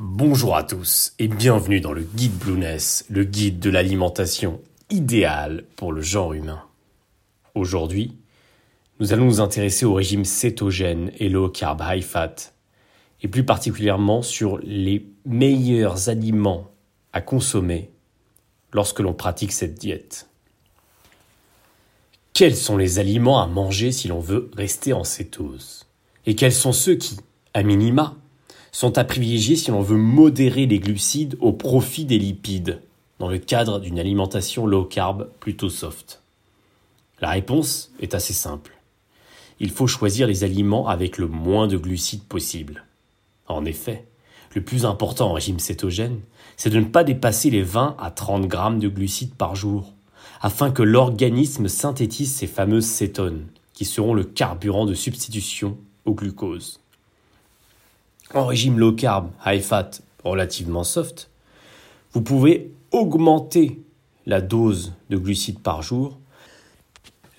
Bonjour à tous et bienvenue dans le guide Blueness, le guide de l'alimentation idéale pour le genre humain. Aujourd'hui, nous allons nous intéresser au régime cétogène et low carb high fat, et plus particulièrement sur les meilleurs aliments à consommer lorsque l'on pratique cette diète. Quels sont les aliments à manger si l'on veut rester en cétose? Et quels sont ceux qui, à minima, sont à privilégier si l'on veut modérer les glucides au profit des lipides, dans le cadre d'une alimentation low carb plutôt soft La réponse est assez simple. Il faut choisir les aliments avec le moins de glucides possible. En effet, le plus important en régime cétogène, c'est de ne pas dépasser les 20 à 30 grammes de glucides par jour, afin que l'organisme synthétise ces fameuses cétones, qui seront le carburant de substitution au glucose. En régime low carb, high fat, relativement soft, vous pouvez augmenter la dose de glucides par jour,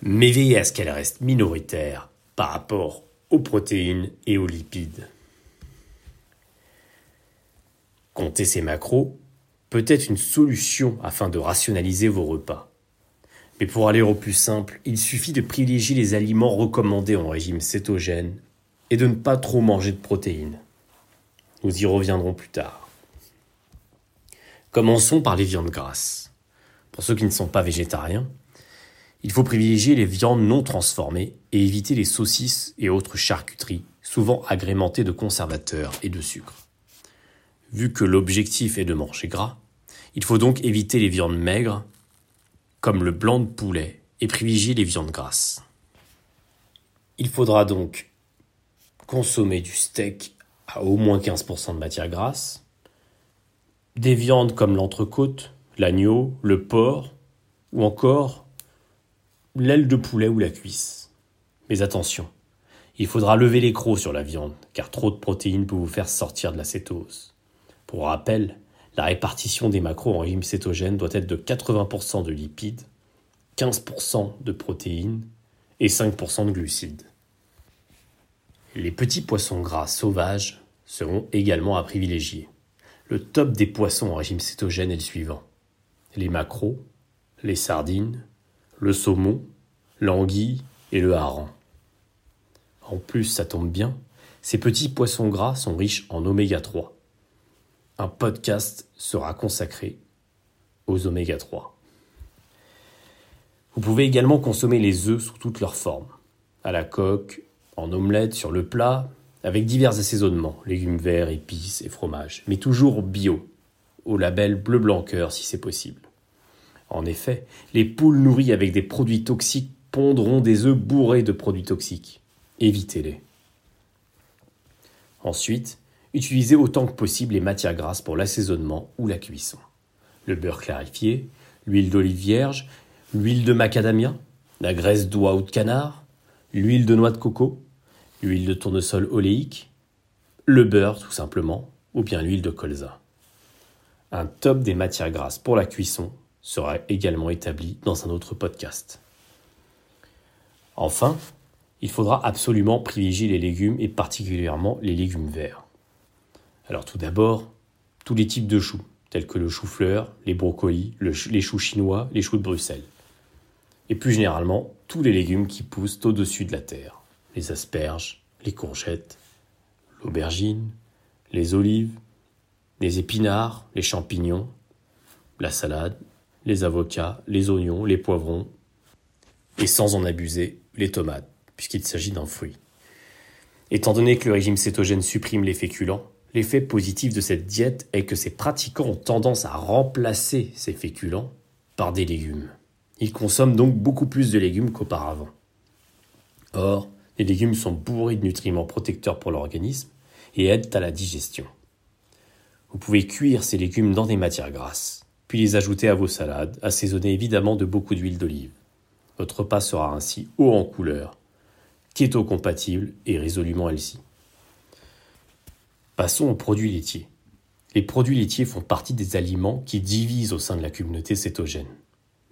mais veillez à ce qu'elle reste minoritaire par rapport aux protéines et aux lipides. Compter ces macros peut être une solution afin de rationaliser vos repas. Mais pour aller au plus simple, il suffit de privilégier les aliments recommandés en régime cétogène et de ne pas trop manger de protéines. Nous y reviendrons plus tard. Commençons par les viandes grasses. Pour ceux qui ne sont pas végétariens, il faut privilégier les viandes non transformées et éviter les saucisses et autres charcuteries, souvent agrémentées de conservateurs et de sucre. Vu que l'objectif est de manger gras, il faut donc éviter les viandes maigres, comme le blanc de poulet, et privilégier les viandes grasses. Il faudra donc consommer du steak à au moins 15% de matière grasse, des viandes comme l'entrecôte, l'agneau, le porc, ou encore l'aile de poulet ou la cuisse. Mais attention, il faudra lever les crocs sur la viande, car trop de protéines peut vous faire sortir de la cétose. Pour rappel, la répartition des macros en régime cétogène doit être de 80% de lipides, 15% de protéines et 5% de glucides. Les petits poissons gras sauvages seront également à privilégier. Le top des poissons en régime cétogène est le suivant. Les maquereaux, les sardines, le saumon, l'anguille et le hareng. En plus, ça tombe bien, ces petits poissons gras sont riches en oméga 3. Un podcast sera consacré aux oméga 3. Vous pouvez également consommer les œufs sous toutes leurs formes, à la coque, en omelette, sur le plat, avec divers assaisonnements, légumes verts, épices et fromages, mais toujours bio, au label bleu blanc cœur si c'est possible. En effet, les poules nourries avec des produits toxiques pondront des œufs bourrés de produits toxiques. Évitez-les. Ensuite, utilisez autant que possible les matières grasses pour l'assaisonnement ou la cuisson. Le beurre clarifié, l'huile d'olive vierge, l'huile de macadamia, la graisse d'oie ou de canard, l'huile de noix de coco, l'huile de tournesol oléique, le beurre tout simplement, ou bien l'huile de colza. Un top des matières grasses pour la cuisson sera également établi dans un autre podcast. Enfin, il faudra absolument privilégier les légumes et particulièrement les légumes verts. Alors tout d'abord, tous les types de choux, tels que le chou-fleur, les brocolis, les choux chinois, les choux de Bruxelles. Et plus généralement, tous les légumes qui poussent au-dessus de la terre les asperges, les courgettes, l'aubergine, les olives, les épinards, les champignons, la salade, les avocats, les oignons, les poivrons, et sans en abuser, les tomates, puisqu'il s'agit d'un fruit. Étant donné que le régime cétogène supprime les féculents, l'effet positif de cette diète est que ses pratiquants ont tendance à remplacer ces féculents par des légumes. Ils consomment donc beaucoup plus de légumes qu'auparavant. Or, les légumes sont bourrés de nutriments protecteurs pour l'organisme et aident à la digestion. Vous pouvez cuire ces légumes dans des matières grasses, puis les ajouter à vos salades, assaisonnées évidemment de beaucoup d'huile d'olive. Votre repas sera ainsi haut en couleur, keto-compatible et résolument healthy. Passons aux produits laitiers. Les produits laitiers font partie des aliments qui divisent au sein de la communauté cétogène.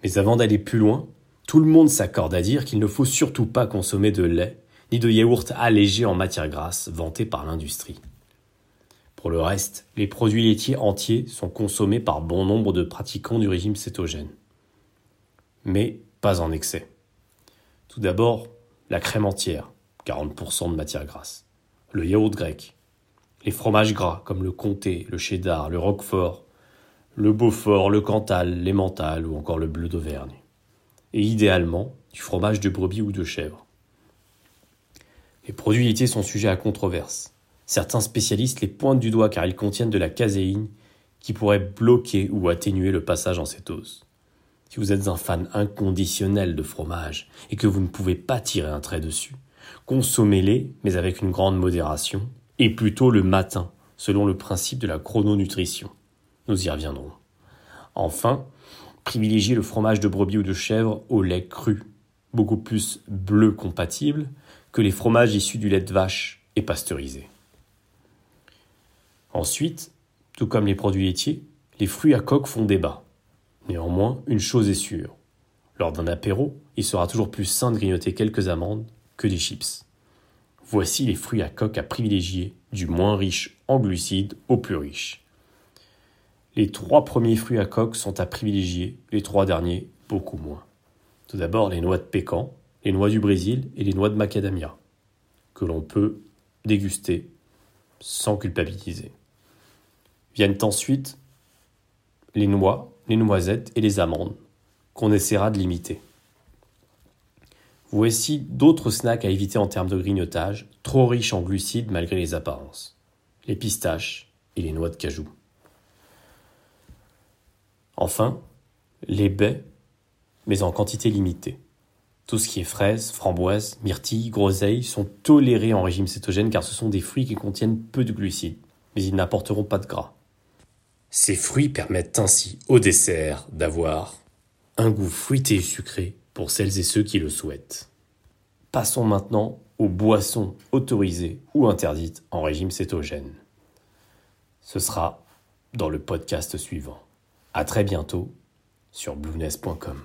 Mais avant d'aller plus loin, tout le monde s'accorde à dire qu'il ne faut surtout pas consommer de lait ni de yaourt allégé en matière grasse vanté par l'industrie. Pour le reste, les produits laitiers entiers sont consommés par bon nombre de pratiquants du régime cétogène. Mais pas en excès. Tout d'abord, la crème entière, 40% de matière grasse, le yaourt grec, les fromages gras comme le comté, le cheddar, le roquefort, le beaufort, le cantal, l'emmental ou encore le bleu d'Auvergne. Et idéalement, du fromage de brebis ou de chèvre. Les produits laitiers sont sujets à controverse. Certains spécialistes les pointent du doigt car ils contiennent de la caséine qui pourrait bloquer ou atténuer le passage en cétose. Si vous êtes un fan inconditionnel de fromage et que vous ne pouvez pas tirer un trait dessus, consommez-les mais avec une grande modération et plutôt le matin, selon le principe de la chrononutrition. Nous y reviendrons. Enfin, privilégiez le fromage de brebis ou de chèvre au lait cru, beaucoup plus bleu compatible que les fromages issus du lait de vache et pasteurisés. Ensuite, tout comme les produits laitiers, les fruits à coque font débat. Néanmoins, une chose est sûre. Lors d'un apéro, il sera toujours plus sain de grignoter quelques amandes que des chips. Voici les fruits à coque à privilégier, du moins riche en glucides au plus riche. Les trois premiers fruits à coque sont à privilégier, les trois derniers beaucoup moins. Tout d'abord les noix de pécan, les noix du Brésil et les noix de macadamia, que l'on peut déguster sans culpabiliser. Viennent ensuite les noix, les noisettes et les amandes, qu'on essaiera de limiter. Voici d'autres snacks à éviter en termes de grignotage, trop riches en glucides malgré les apparences. Les pistaches et les noix de cajou. Enfin, les baies, mais en quantité limitée. Tout ce qui est fraises, framboises, myrtilles, groseilles sont tolérés en régime cétogène car ce sont des fruits qui contiennent peu de glucides, mais ils n'apporteront pas de gras. Ces fruits permettent ainsi au dessert d'avoir un goût fruité et sucré pour celles et ceux qui le souhaitent. Passons maintenant aux boissons autorisées ou interdites en régime cétogène. Ce sera dans le podcast suivant. À très bientôt sur blueness.com.